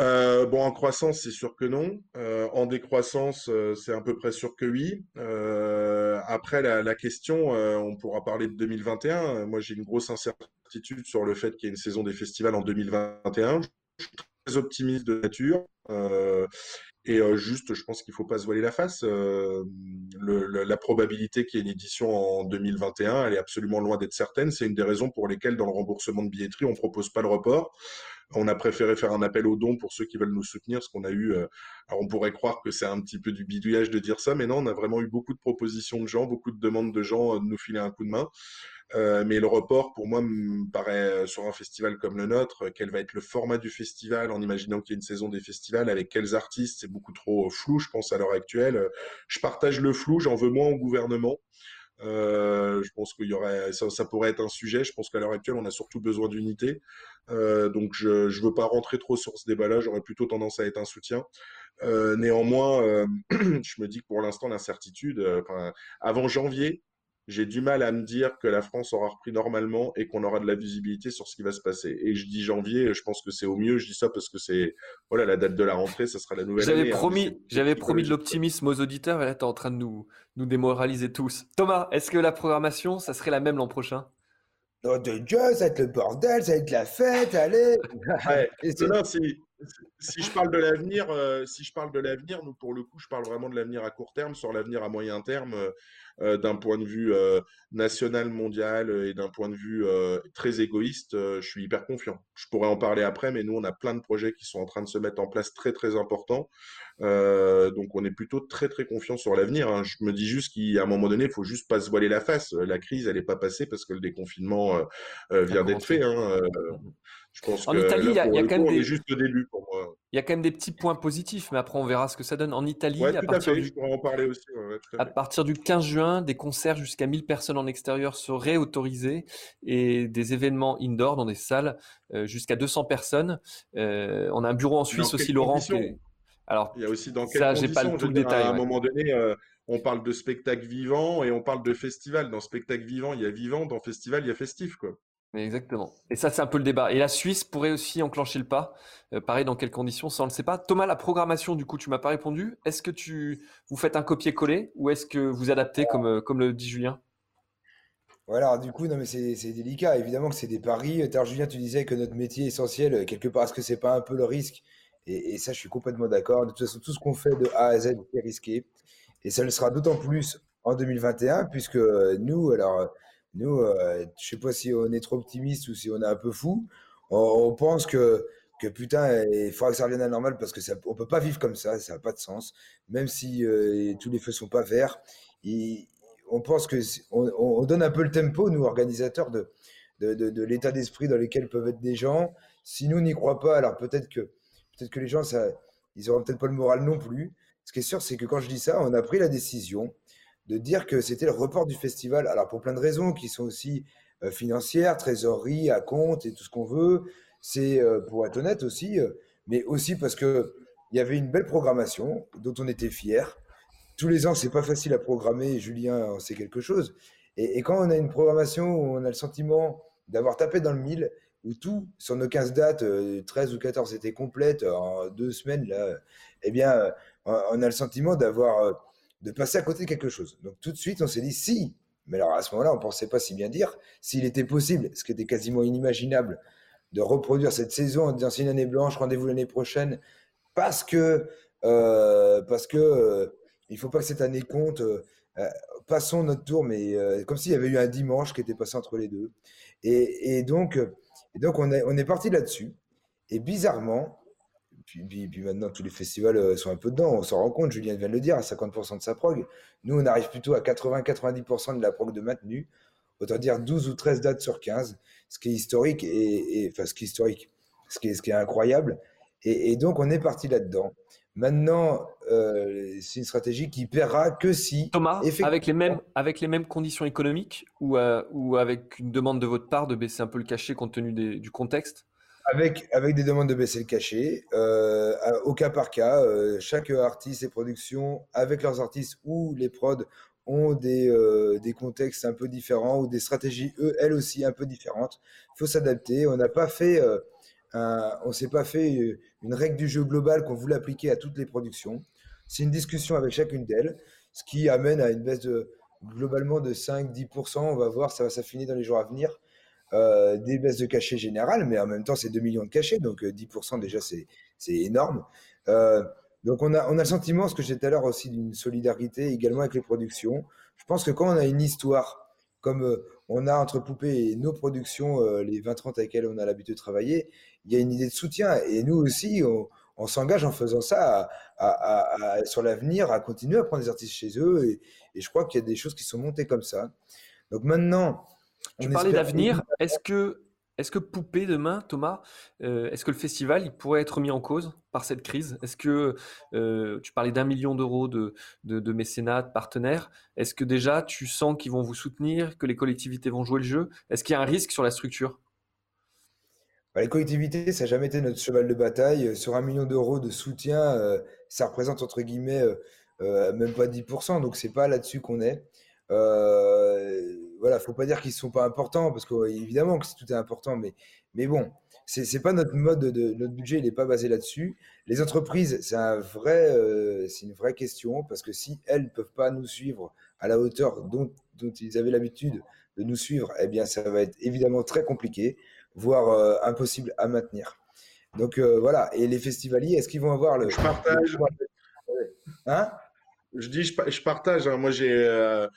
euh, bon, en croissance, c'est sûr que non. Euh, en décroissance, euh, c'est à peu près sûr que oui. Après, la, question, on pourra parler de 2021. Moi, j'ai une grosse incertitude sur le fait qu'il y ait une saison des festivals en 2021. Je suis très optimiste de nature. et juste, je pense qu'il ne faut pas se voiler la face. la probabilité qu'il y ait une édition en 2021, elle est absolument loin d'être certaine. C'est une des raisons pour lesquelles, dans le remboursement de billetterie, on ne propose pas le report. On a préféré faire un appel aux dons pour ceux qui veulent nous soutenir, parce qu'on a eu. Euh, on pourrait croire que c'est un petit peu du bidouillage de dire ça, mais non, on a vraiment eu beaucoup de propositions de gens, beaucoup de demandes de gens euh, de nous filer un coup de main. Euh, mais le report, pour moi, me paraît sur un festival comme le nôtre, quel va être le format du festival, en imaginant qu'il y ait une saison des festivals, avec quels artistes, c'est beaucoup trop flou, je pense, à l'heure actuelle. Je partage le flou, j'en veux moins au gouvernement. Euh, je pense qu'il y aurait, ça, pourrait être un sujet. Je pense qu'à l'heure actuelle, on a surtout besoin d'unité. Euh, donc, je ne veux pas rentrer trop sur ce débat-là. J'aurais plutôt tendance à être un soutien. Euh, néanmoins, je me dis que pour l'instant, l'incertitude, avant janvier, j'ai du mal à me dire que la France aura repris normalement et qu'on aura de la visibilité sur ce qui va se passer. Et je dis janvier, je pense que c'est au mieux. Je dis ça parce que c'est voilà la date de la rentrée, ça sera la nouvelle j'avais année. Hein, promis, j'avais promis de l'optimisme aux auditeurs et là tu es en train de nous nous démoraliser tous. Thomas, est-ce que la programmation, ça serait la même l'an prochain? Non, de Dieu, ça va être le bordel, ça va être la fête, allez. Ouais. si, si je parle de l'avenir, euh, si je parle de l'avenir, nous pour le coup, je parle vraiment de l'avenir à court terme. Sur l'avenir à moyen terme, euh, euh, d'un point de vue euh, national, mondial et d'un point de vue très égoïste, je suis hyper confiant. Je pourrais en parler après, mais nous, on a plein de projets qui sont en train de se mettre en place très, très importants. donc, on est plutôt très, très confiant sur l'avenir. Hein. Je me dis juste qu'à un moment donné, il faut juste pas se voiler la face. La crise, elle n'est pas passée parce que le déconfinement vient d'être fait. Hein. Je pense en Italie, il y a, quand même des... juste début pour moi. Il y a quand même des petits points positifs, mais après on verra ce que ça donne. En Italie, à, partir du... en parler aussi, à, partir du 15 juin, des concerts jusqu'à 1000 personnes en extérieur seraient autorisés et des événements indoor dans des salles euh, jusqu'à 200 personnes. Euh, on a un bureau en Suisse aussi, Laurent. Alors, il y a aussi dans quelles ça, j'ai pas tout le détail. À un moment donné, euh, on parle de spectacle vivant et on parle de festival. Dans spectacle vivant, il y a vivant. Dans festival, il y a festif, quoi. Exactement. Et ça, c'est un peu le débat. Et la Suisse pourrait aussi enclencher le pas. Euh, pareil, dans quelles conditions, ça, on ne le sait pas. Thomas, la programmation, du coup, tu m'as pas répondu. Est-ce que tu vous faites un copier-coller ou est-ce que vous adaptez, comme, euh, comme le dit Julien? Voilà, du coup, non, mais c'est délicat. Évidemment que c'est des paris. Alors, Julien, tu disais que notre métier est essentiel, quelque part, est-ce que c'est pas un peu le risque? Et, ça, je suis complètement d'accord. De toute façon, tout ce qu'on fait de A à Z est risqué. Et ça le sera d'autant plus en 2021, puisque nous, alors nous, euh, je sais pas si on est trop optimiste ou si on est un peu fou. On, pense que, putain, il faudra que ça revienne à la normale parce que ça, on peut pas vivre comme ça, ça n'a pas de sens. Même si euh, tous les feux sont pas verts, on pense que on, donne un peu le tempo, nous organisateurs, de, de, l'état d'esprit dans lequel peuvent être des gens. Si nous n'y croit pas, alors peut-être que peut-être que les gens, ça, ils auront peut-être pas le moral non plus. Ce qui est sûr, c'est que quand je dis ça, on a pris la décision de dire que c'était le report du festival. Alors pour plein de raisons qui sont aussi euh, financières, trésorerie, à compte et tout ce qu'on veut. C'est euh, pour être honnête aussi, euh, mais aussi parce que il y avait une belle programmation dont on était fiers. Tous les ans, c'est pas facile à programmer. Julien en sait quelque chose. Et, quand on a une programmation où on a le sentiment d'avoir tapé dans le mille, où tout, sur nos 15 dates, 13 ou 14 étaient complètes en deux semaines, là, eh bien, on a le sentiment d'avoir de passer à côté de quelque chose. Donc tout de suite, on s'est dit si, mais alors à ce moment-là, on ne pensait pas si bien dire, s'il était possible, ce qui était quasiment inimaginable, de reproduire cette saison en disant c'est une année blanche, rendez-vous l'année prochaine, parce que euh, parce que euh, il faut pas que cette année compte. Euh, passons notre tour, mais comme s'il y avait eu un dimanche qui était passé entre les deux. Et, donc, donc on est, on est parti là-dessus. Et bizarrement, puis, puis, maintenant, tous les festivals euh, sont un peu dedans. On s'en rend compte, Julien vient de le dire, à 50% de sa prog. Nous, on arrive plutôt à 80-90% de la prog de maintenu. Autant dire 12 ou 13 dates sur 15, ce qui est historique, et, enfin, ce qui est historique, ce qui est, ce qui est incroyable. Et, donc, on est parti là-dedans. Maintenant, euh, c'est une stratégie qui paiera que si. Thomas, avec les mêmes, avec les mêmes conditions économiques ou, euh, ou avec une demande de votre part de baisser un peu le cachet compte tenu du contexte? Avec, des demandes de baisser le cachet, euh, au cas par cas, euh, chaque artiste et production, avec leurs artistes ou les prods, ont des, des contextes un peu différents ou des stratégies, eux, elles aussi, un peu différentes. Il faut s'adapter. On n'a pas fait, on s'est pas fait une règle du jeu globale qu'on voulait appliquer à toutes les productions. C'est une discussion avec chacune d'elles, ce qui amène à une baisse globalement de 5-10%. On va voir, ça va s'affiner dans les jours à venir. Euh, des baisses de cachet générales, mais en même temps, c'est 2 millions de cachets, donc 10% euh, déjà, c'est énorme. Euh, donc, on a, on a le sentiment, ce que j'ai tout à l'heure aussi, d'une solidarité également avec les productions. Je pense que quand on a une histoire, comme on a entre Poupée et nos productions, les 20-30 avec lesquelles on a l'habitude de travailler, il y a une idée de soutien. Et nous aussi, on, on s'engage en faisant ça sur l'avenir, à continuer à prendre des artistes chez eux. Et, je crois qu'il y a des choses qui sont montées comme ça. Donc maintenant. Tu parlais d'avenir. Est-ce que, Poupée demain, Thomas, euh, est-ce que le festival pourrait être mis en cause par cette crise? Est-ce que euh, tu parlais d'un million d'euros de, de, mécénat, de partenaires. Est-ce que déjà tu sens qu'ils vont vous soutenir, que les collectivités vont jouer le jeu? Est-ce qu'il y a un risque sur la structure? Bah, les collectivités, ça n'a jamais été notre cheval de bataille. Euh, sur un million d'euros de soutien, ça représente entre guillemets même pas 10%, donc c'est pas là-dessus qu'on est. voilà, faut pas dire qu'ils sont pas importants, parce qu'évidemment que tout est important, mais, mais bon, c'est n'est pas notre mode de, notre budget, il n'est pas basé là-dessus. Les entreprises, c'est un vrai, c'est une vraie question, parce que si elles ne peuvent pas nous suivre à la hauteur dont, dont ils avaient l'habitude de nous suivre, eh bien, ça va être évidemment très compliqué voire euh, impossible à maintenir. Donc euh, voilà, et les festivaliers, est-ce qu'ils vont avoir le... Je partage. Hein? Je dis, je, partage. Hein. Moi, j'ai, euh,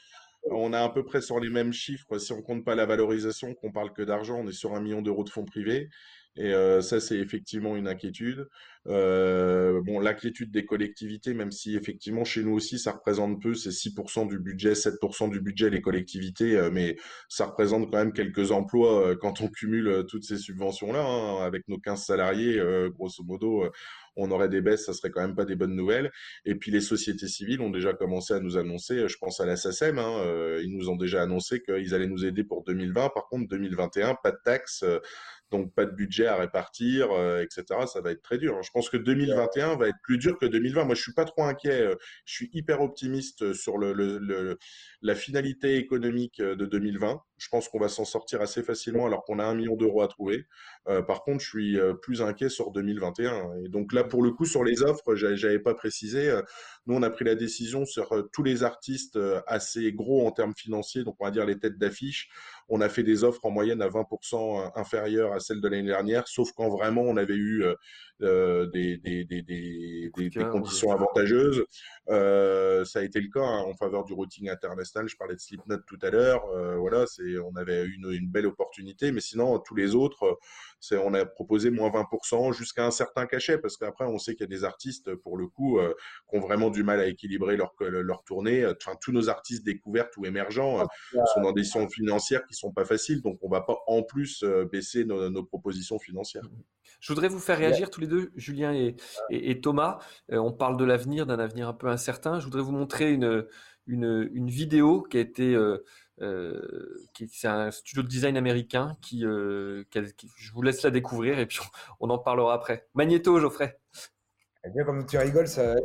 on est à peu près sur les mêmes chiffres. Si on compte pas la valorisation, qu'on parle que d'argent, on est sur un million d'euros de fonds privés. Et euh, ça, c'est effectivement une inquiétude. Euh, bon, l'inquiétude des collectivités, même si effectivement chez nous aussi, ça représente peu, c'est 6% du budget, 7% du budget les collectivités, euh, mais ça représente quand même quelques emplois quand on cumule toutes ces subventions-là. Hein, avec nos 15 salariés, grosso modo, on aurait des baisses, ça serait quand même pas des bonnes nouvelles. Et puis les sociétés civiles ont déjà commencé à nous annoncer, je pense à la SACEM, hein, ils nous ont déjà annoncé qu'ils allaient nous aider pour 2020. Par contre, 2021, pas de taxes donc pas de budget à répartir, euh, etc. Ça va être très dur. Je pense que 2021 va être plus dur que 2020. Moi, je suis pas trop inquiet. Euh, je suis hyper optimiste sur le, la finalité économique euh, de 2020. Je pense qu'on va s'en sortir assez facilement alors qu'on a un million d'euros à trouver. par contre, je suis plus inquiet sur 2021. Et donc là, pour le coup, sur les offres, j'avais pas précisé. Nous, on a pris la décision sur tous les artistes assez gros en termes financiers, donc on va dire les têtes d'affiche. On a fait des offres en moyenne à 20% inférieures à celles de l'année dernière, sauf quand vraiment on avait eu euh, euh, des, des, des, des, conditions avantageuses. Euh, ça a été le cas hein, en faveur du routing international. Je parlais de Slipknot tout à l'heure. voilà, c'est, on avait une, une belle opportunité, mais sinon tous les autres, c'est, on a proposé moins 20% jusqu'à un certain cachet, parce qu'après on sait qu'il y a des artistes pour le coup qui ont vraiment du mal à équilibrer leur leur tournée. Enfin, tous nos artistes découverts ou émergents ah, sont dans des situations financières qui sont pas faciles, donc on va pas en plus baisser nos, propositions financières. Je voudrais vous faire réagir tous les deux, Julien et, Thomas. Euh, on parle de l'avenir, d'un avenir un peu incertain. Je voudrais vous montrer une, une, vidéo qui a été, euh, euh, c'est un studio de design américain qui, je vous laisse la découvrir et puis on, en parlera après. Magnéto, Geoffrey. Eh bien, comme tu rigoles, ça,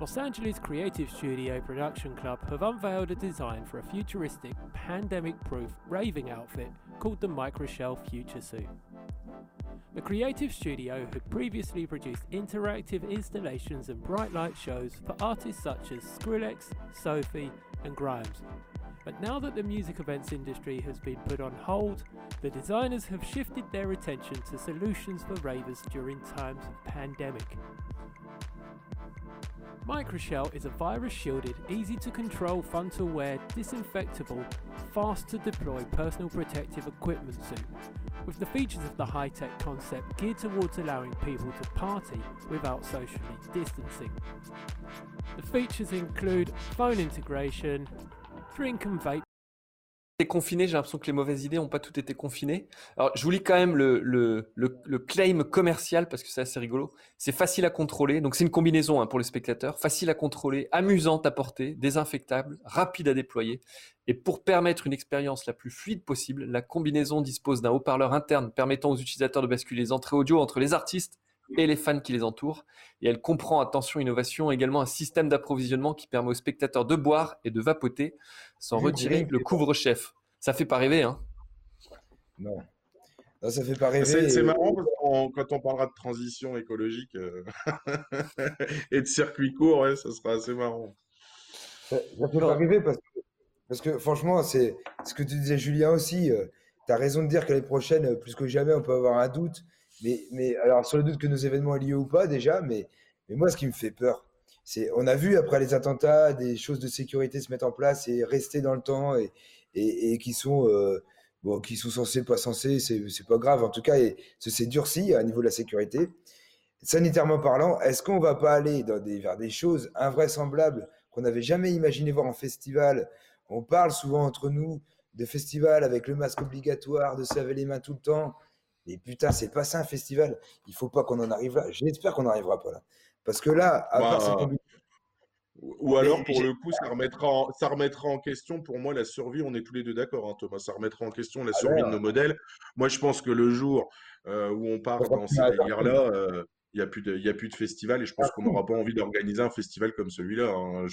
Los Angeles Creative Studio Production Club have unveiled a design for a futuristic, pandemic proof raving outfit called the Microshell Future Suit. The creative studio had previously produced interactive installations and bright light shows for artists such as Skrillex, Sophie, and Grimes. But now that the music events industry has been put on hold, the designers have shifted their attention to solutions for ravers during times of pandemic. Microshell is a virus shielded, easy to control, fun to wear, disinfectable, fast to deploy personal protective equipment suit, with the features of the high tech concept geared towards allowing people to party without socially distancing. The features include phone integration, drink confiné, j'ai l'impression que les mauvaises idées n'ont pas toutes été confinées. Alors, je vous lis quand même le, claim commercial parce que c'est assez rigolo. C'est facile à contrôler, donc c'est une combinaison hein, pour les spectateurs. Facile à contrôler, amusante à porter, désinfectable, rapide à déployer. Et pour permettre une expérience la plus fluide possible, la combinaison dispose d'un haut-parleur interne permettant aux utilisateurs de basculer les entrées audio entre les artistes et les fans qui les entourent. Et elle comprend, attention, innovation, également un système d'approvisionnement qui permet aux spectateurs de boire et de vapoter sans retirer le couvre-chef. Ça fait pas rêver, hein Non. Non, ça fait pas rêver. C'est marrant parce que quand on parlera de transition écologique euh, et de circuit court, ouais, ça sera assez marrant. Ça, ça fait pas rêver parce que, parce que franchement, c'est ce que tu disais, Julien aussi. Euh, tu as raison de dire que les prochaines, euh, plus que jamais, on peut avoir un doute. Mais, alors, sur le doute que nos événements aient lieu ou pas, déjà, mais, mais moi, ce qui me fait peur, c'est on a vu après les attentats des choses de sécurité se mettre en place et rester dans le temps et, et, et qui sont bon, qui sont censés, pas censés, c'est pas grave. En tout cas, c'est durci à niveau de la sécurité. Sanitairement parlant, est-ce qu'on va pas aller vers des choses invraisemblables qu'on n'avait jamais imaginé voir en festival? On parle souvent entre nous de festival avec le masque obligatoire, de se laver les mains tout le temps. Et putain, c'est pas ça un festival. Il faut pas qu'on en arrive là. J'espère qu'on n'arrivera pas là. Parce que là, à part bah, ou alors, pour le coup, ça remettra, en, ça remettra en question, pour moi, la survie. On est tous les deux d'accord, hein, Thomas. Ça remettra en question la ah survie de nos modèles. Moi, je pense que le jour euh, où on part dans ces délires-là, euh, il n'y a, plus de, y a plus de festival et je pense qu'on n'aura pas envie d'organiser un festival comme celui-là. Hein.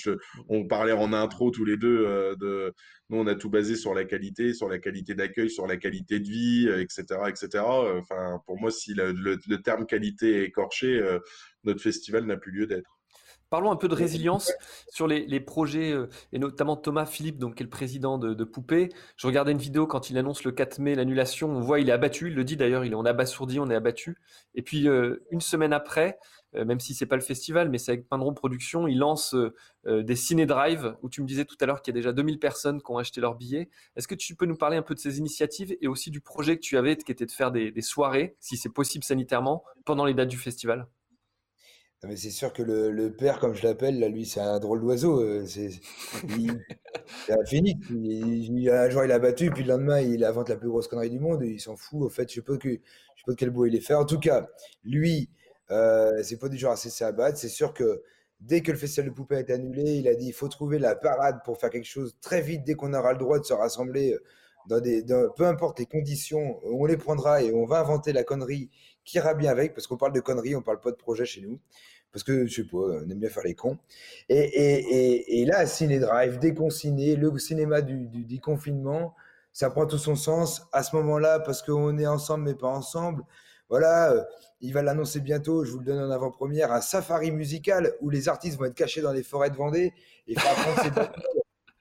On parlait en intro tous les deux euh, de. Nous, on a tout basé sur la qualité, sur la qualité d'accueil, sur la qualité de vie, etc. etc. Enfin, pour moi, si le, le terme qualité est écorché, notre festival n'a plus lieu d'être. Parlons un peu de résilience sur les, projets, euh, et notamment Thomas Philippe, donc, qui est le président de, Poupée. Je regardais une vidéo quand il annonce le 4 mai l'annulation. On voit, il est abattu. Il le dit d'ailleurs, il est en abasourdi, on est abattu. Et puis, euh, une semaine après, euh, même si c'est pas le festival, mais c'est avec Pindron Productions, il lance des ciné-drive, où tu me disais tout à l'heure qu'il y a déjà 2000 personnes qui ont acheté leurs billets. Est-ce que tu peux nous parler un peu de ces initiatives et aussi du projet que tu avais, qui était de faire des soirées, si c'est possible sanitairement, pendant les dates du festival? Mais c'est sûr que le, le père, comme je l'appelle, là, lui, c'est un drôle d'oiseau. Euh, c'est un phénix. Il, un jour, il a battu, puis le lendemain, il invente la plus grosse connerie du monde. Et il s'en fout. Au fait, je sais pas que, je sais pas de quel bois il est fait. En tout cas, lui, euh, c'est pas du genre à cesser à battre. C'est sûr que dès que le festival de poupées a été annulé, il a dit il faut trouver la parade pour faire quelque chose très vite dès qu'on aura le droit de se rassembler. Euh, dans des, peu importe les conditions, on les prendra et on va inventer la connerie qui ira bien avec, parce qu'on parle de conneries, on parle pas de projet chez nous parce que je sais pas, on aime bien faire les cons. Et, et, et, là, Ciné Drive, déconfiné, le cinéma du, du déconfinement, ça prend tout son sens à ce moment-là parce qu'on est ensemble mais pas ensemble. Voilà, euh, il va l'annoncer bientôt, je vous le donne en avant-première, un safari musical où les artistes vont être cachés dans les forêts de Vendée et faire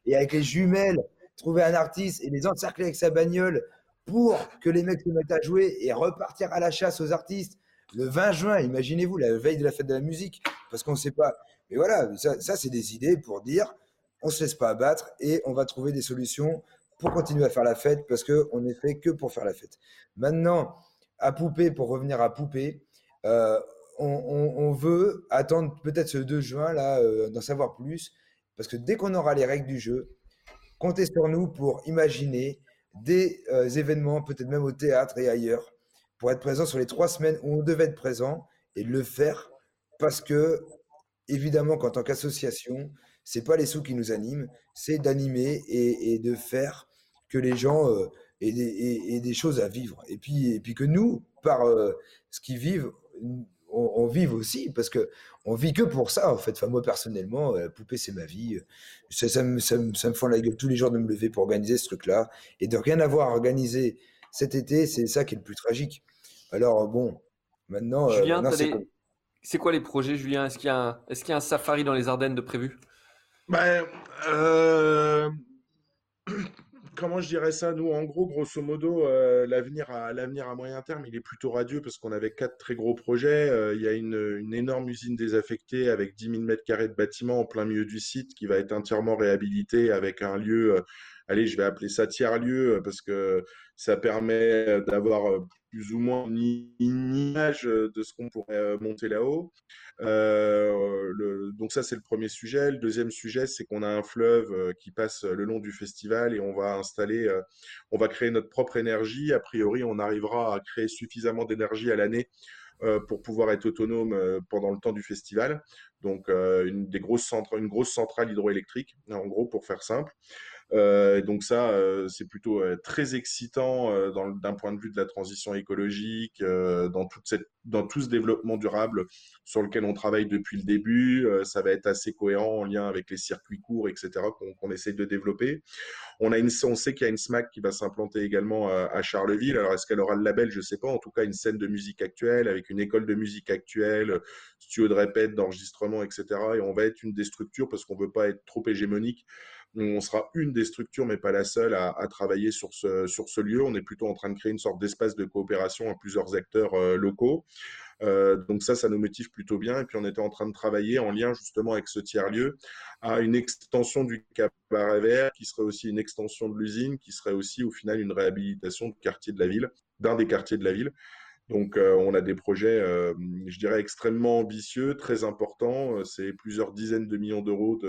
et avec les jumelles, trouver un artiste et les encercler avec sa bagnole pour que les mecs se mettent à jouer et repartir à la chasse aux artistes le 20 juin, imaginez-vous, la veille de la fête de la musique, parce qu'on ne sait pas. Mais voilà, ça, c'est des idées pour dire, on ne se laisse pas abattre et on va trouver des solutions pour continuer à faire la fête, parce qu'on n'est fait que pour faire la fête. Maintenant, à Poupée, pour revenir à Poupée, euh, on, veut attendre peut-être ce 2 juin, là, euh, d'en savoir plus, parce que dès qu'on aura les règles du jeu, comptez sur nous pour imaginer des euh, événements, peut-être même au théâtre et ailleurs, pour être présent sur les trois semaines où on devait être présent et le faire parce que, évidemment, qu'en tant qu'association, c'est pas les sous qui nous animent, c'est d'animer et, de faire que les gens euh, aient, des, choses à vivre. Et puis, que nous, par euh, ce qu'ils vivent, on, vive aussi, parce que on vit que pour ça, en fait. Enfin, moi, personnellement, la euh, poupée, c'est ma vie. Ça, ça, me, ça, me, ça me la gueule tous les jours de me lever pour organiser ce truc-là. Et de rien avoir à organiser cet été, c'est ça qui est le plus tragique. Alors, bon, maintenant. Euh, Julien, c'est quoi les projets, Julien? Est-ce qu'il y, a un... safari dans les Ardennes de prévu? Ben, euh, Comment je dirais ça Nous, en gros, grosso modo, euh, l'avenir à, moyen terme, il est plutôt radieux parce qu'on avait quatre très gros projets. il y a une, énorme usine désaffectée avec 10 000 mètres carrés de bâtiment en plein milieu du site qui va être entièrement réhabilité avec un lieu allez, je vais appeler ça tiers-lieu parce que ça permet d'avoir plus ou moins une image de ce qu'on pourrait monter là-haut. donc ça, c'est le premier sujet. Le deuxième sujet, c'est qu'on a un fleuve qui passe le long du festival et on va installer, on va créer notre propre énergie. A priori, on arrivera à créer suffisamment d'énergie à l'année pour pouvoir être autonome pendant le temps du festival. Donc une grosse centrale hydroélectrique, en gros, pour faire simple. Euh, donc ça, euh, c'est plutôt euh, très excitant d'un point de vue de la transition écologique, dans, tout ce développement durable sur lequel on travaille depuis le début. ça va être assez cohérent en lien avec les circuits courts, etc., qu'on essaie de développer. On, a une, on sait qu'il y a une SMAC qui va s'implanter également à, Charleville. Alors, est-ce qu'elle aura le label? Je ne sais pas. En tout cas, une scène de musique actuelle avec une école de musique actuelle, studio de répète, d'enregistrement, etc. Et on va être une des structures parce qu'on ne veut pas être trop hégémonique on sera une des structures, mais pas la seule, à, travailler sur ce, lieu. On est plutôt en train de créer une sorte d'espace de coopération à plusieurs acteurs euh, locaux. Euh, donc ça, ça nous motive plutôt bien. Et puis on était en train de travailler en lien justement avec ce tiers-lieu à une extension du cabaret vert, qui serait aussi une extension de l'usine, qui serait aussi au final une réhabilitation du quartier de la ville, d'un des quartiers de la ville. Donc, euh, on a des projets, euh, je dirais, extrêmement ambitieux, très importants. Euh, c'est plusieurs dizaines de millions d'euros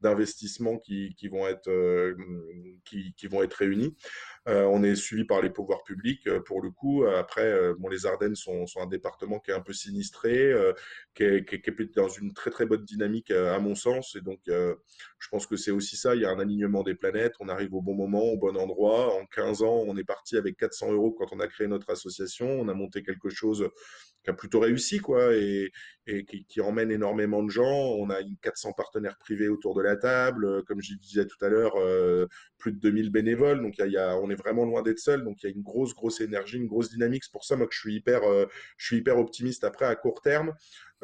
d'investissements qui, qui, vont être, qui, qui, vont être réunis. Euh, on est suivi par les pouvoirs publics euh, pour le coup. Après, euh, bon, les Ardennes sont, un département qui est un peu sinistré, qui est, qui, est, dans une très très bonne dynamique à mon sens. Et donc, je pense que c'est aussi ça. Il y a un alignement des planètes. On arrive au bon moment, au bon endroit. En 15 ans, on est parti avec 400 euros quand on a créé notre association. On a monté quelque chose qui a plutôt réussi, quoi, et, qui, emmène énormément de gens. On a 400 partenaires privés autour de la table, comme je disais tout à l'heure, euh, plus de 2000 bénévoles. Donc, on est vraiment loin d'être seul. Donc, il y a une grosse, grosse énergie, une grosse dynamique. C'est pour ça, moi, que je suis hyper, euh, optimiste. Après, à court terme, euh,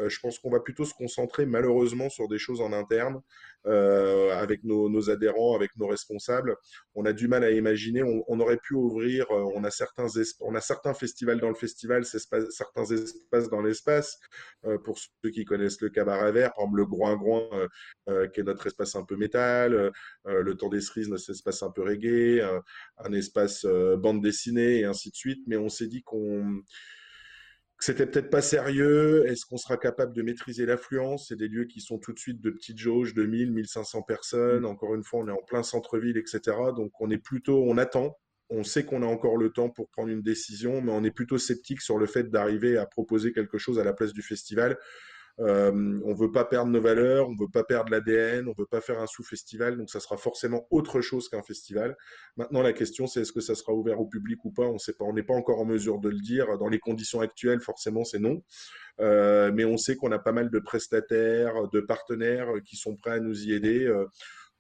je pense qu'on va plutôt se concentrer, malheureusement, sur des choses en interne. Euh, avec nos, adhérents, avec nos responsables. On a du mal à imaginer. On, aurait pu ouvrir. Euh, on a certains on a certains festivals dans le festival, certains espaces dans l'espace. Euh, pour ceux qui connaissent le cabaret vert, par exemple le Groin Groin, qui est notre espace un peu métal, le Temps des cerises, notre espace un peu reggae, un espace bande dessinée et ainsi de suite. Mais on s'est dit qu'on c'était peut-être pas sérieux. Est-ce qu'on sera capable de maîtriser l'affluence? C'est des lieux qui sont tout de suite de petites jauges, de 1000, 1500 personnes. Mm. Encore une fois, on est en plein centre-ville, etc. Donc, on est plutôt, on attend. On sait qu'on a encore le temps pour prendre une décision, mais on est plutôt sceptique sur le fait d'arriver à proposer quelque chose à la place du festival. Euh, on veut pas perdre nos valeurs, on veut pas perdre l'ADN, on veut pas faire un sous-festival, donc ça sera forcément autre chose qu'un festival. Maintenant, la question, c'est est-ce que ça sera ouvert au public ou pas? On sait pas, n'est pas encore en mesure de le dire. Dans les conditions actuelles, forcément, c'est non. Euh, mais on sait qu'on a pas mal de prestataires, de partenaires qui sont prêts à nous y aider. Euh,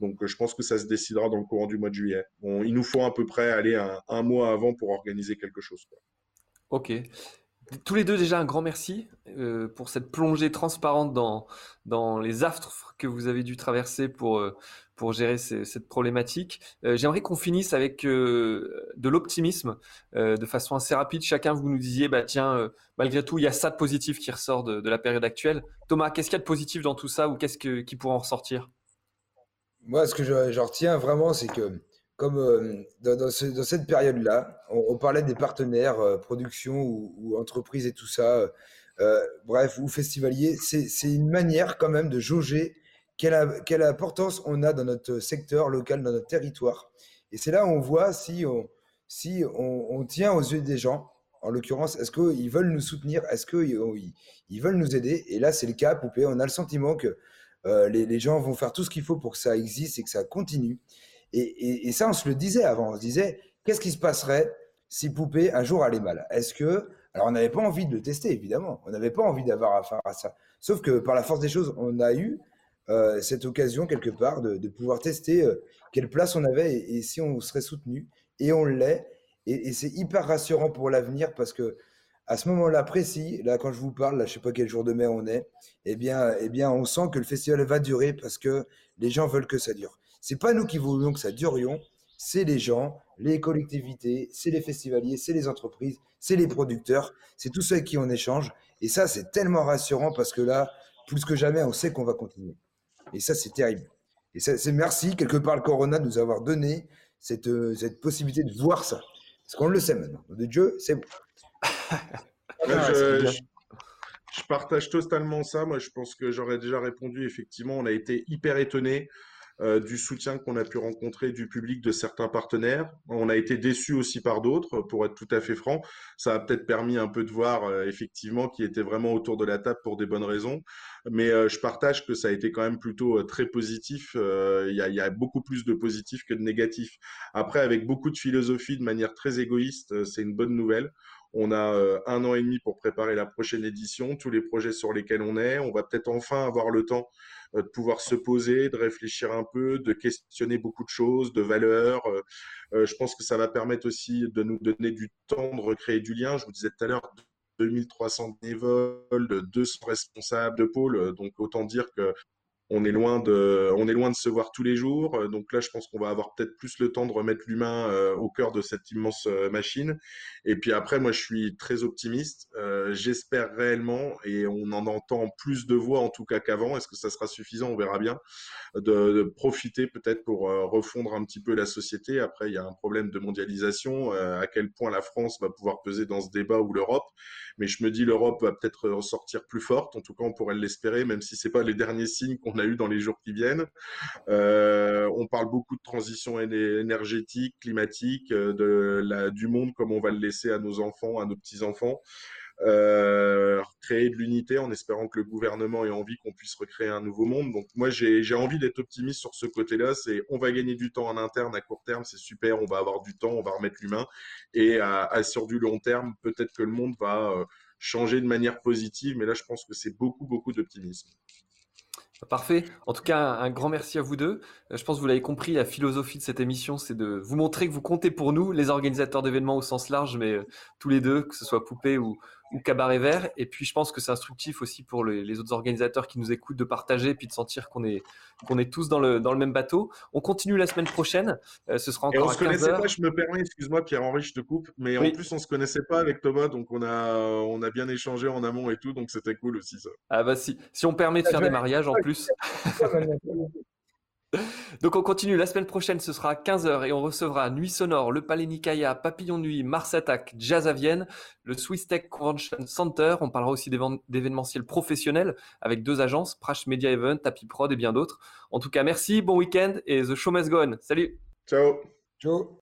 donc, je pense que ça se décidera dans le courant du mois de juillet. il nous faut à peu près aller un, mois avant pour organiser quelque chose. Ok. Tous les deux, déjà, un grand merci euh, pour cette plongée transparente dans, dans les affres que vous avez dû traverser pour, euh, pour gérer cette problématique. Euh, j'aimerais qu'on finisse avec de l'optimisme de façon assez rapide. Chacun, vous nous disiez, bah, tiens, malgré tout, il y a ça de positif qui ressort de, de la période actuelle. Thomas, qu'est-ce qu'il y a de positif dans tout ça ou qu'est-ce qui pourrait en ressortir? Moi, ce que je retiens vraiment, c'est que comme euh, dans, cette période-là, on, parlait des partenaires, euh, production ou, entreprises et tout ça, euh, bref, ou festivaliers, c'est une manière quand même de jauger quelle, importance on a dans notre secteur local, dans notre territoire. Et c'est là où on voit si on, tient aux yeux des gens, en l'occurrence, est-ce qu'ils veulent nous soutenir, est-ce qu'ils ils veulent nous aider? Et là, c'est le cas, Poupée, on a le sentiment que les gens vont faire tout ce qu'il faut pour que ça existe et que ça continue. Et, ça, on se le disait avant. On se disait, qu'est-ce qui se passerait si Poupée un jour allait mal? Est-ce que. Alors, on n'avait pas envie de le tester, évidemment. On n'avait pas envie d'avoir affaire à ça. Sauf que par la force des choses, on a eu euh, cette occasion, quelque part, de, pouvoir tester euh, quelle place on avait et, si on serait soutenu. Et on l'est. Et, c'est hyper rassurant pour l'avenir parce que à ce moment-là précis, là quand je vous parle, là, je sais pas quel jour de mai on est, eh bien, eh bien, on sent que le festival va durer parce que les gens veulent que ça dure. C'est pas nous qui voulons que ça durions, c'est les gens, les collectivités, c'est les festivaliers, c'est les entreprises, c'est les producteurs, c'est tous ceux avec qui on échange. Et ça, c'est tellement rassurant parce que là, plus que jamais, on sait qu'on va continuer. Et ça, c'est terrible. Et c'est merci, quelque part, le Corona de nous avoir donné cette, euh, cette possibilité de voir ça. Parce qu'on le sait maintenant. De Dieu, c'est bon. je, je, partage totalement ça. Moi, je pense que j'aurais déjà répondu. Effectivement, on a été hyper étonnés euh, du soutien qu'on a pu rencontrer du public de certains partenaires. On a été déçus aussi par d'autres, pour être tout à fait franc. Ça a peut-être permis un peu de voir euh, effectivement qui était vraiment autour de la table pour des bonnes raisons. Mais euh, je partage que ça a été quand même plutôt très positif. Il y a, y, a, beaucoup plus de positifs que de négatifs. Après, avec beaucoup de philosophie, de manière très égoïste, c'est une bonne nouvelle. On a un an et demi pour préparer la prochaine édition, tous les projets sur lesquels on est. On va peut-être enfin avoir le temps euh, de pouvoir se poser, de réfléchir un peu, de questionner beaucoup de choses, de valeurs. Euh, euh, je pense que ça va permettre aussi de nous donner du temps de recréer du lien. Je vous disais tout à l'heure, 2300 bénévoles, de 200 responsables de pôle. Donc autant dire que on est loin de, on est loin de se voir tous les jours. Euh, donc là, je pense qu'on va avoir peut-être plus le temps de remettre l'humain euh, au cœur de cette immense euh, machine. Et puis après, moi, je suis très optimiste. J'espère réellement, et on en entend plus de voix en tout cas qu'avant. Est-ce que ça sera suffisant? On verra bien. De, de profiter peut-être pour refondre un petit peu la société. Après, il y a un problème de mondialisation. à quel point la France va pouvoir peser dans ce débat ou l'Europe Mais je me dis, l'Europe va peut-être ressortir plus forte. En tout cas, on pourrait l'espérer, même si c'est pas les derniers signes qu'on a eu dans les jours qui viennent. Euh, on parle beaucoup de transition énergétique, climatique, euh, de la, du monde comme on va le laisser à nos enfants, à nos petits-enfants. Euh, créer de l'unité en espérant que le gouvernement ait envie qu'on puisse recréer un nouveau monde. Donc moi j'ai envie d'être optimiste sur ce côté-là. C'est on va gagner du temps en interne à court terme, c'est super. On va avoir du temps, on va remettre l'humain et à, sur du long terme, peut-être que le monde va changer de manière positive. Mais là je pense que c'est beaucoup beaucoup d'optimisme. Parfait. En tout cas, un grand merci à vous deux. Euh, je pense que vous l'avez compris, la philosophie de cette émission, c'est de vous montrer que vous comptez pour nous, les organisateurs d'événements au sens large, mais euh, tous les deux, que ce soit Poupée ou, ou Cabaret Vert. Et puis, je pense que c'est instructif aussi pour les, autres organisateurs qui nous écoutent de partager et puis de sentir qu'on est, qu'on est tous dans le, dans le même bateau. On continue la semaine prochaine. Euh, ce sera encore et on se connaissait pas, je me permets, excuse-moi Pierre-Henri, je te coupe, mais en plus, on se connaissait pas avec Thomas, donc on a, on a bien échangé en amont et tout, donc c'était cool aussi ça. Ah bah si, si on permet de faire des mariages en plus. Donc on continue, la semaine prochaine ce sera à 15h et on recevra Nuit Sonore, le Palais Nikaya, Papillon Nuit, Mars Attack, Jazz à Vienne, le Swiss Tech Convention Center, on parlera aussi d'événementiels professionnels avec deux agences, Prash Media Event, Tapi Prod et bien d'autres. En tout cas merci, bon week-end et The Show Must Go On. Salut. Ciao. Ciao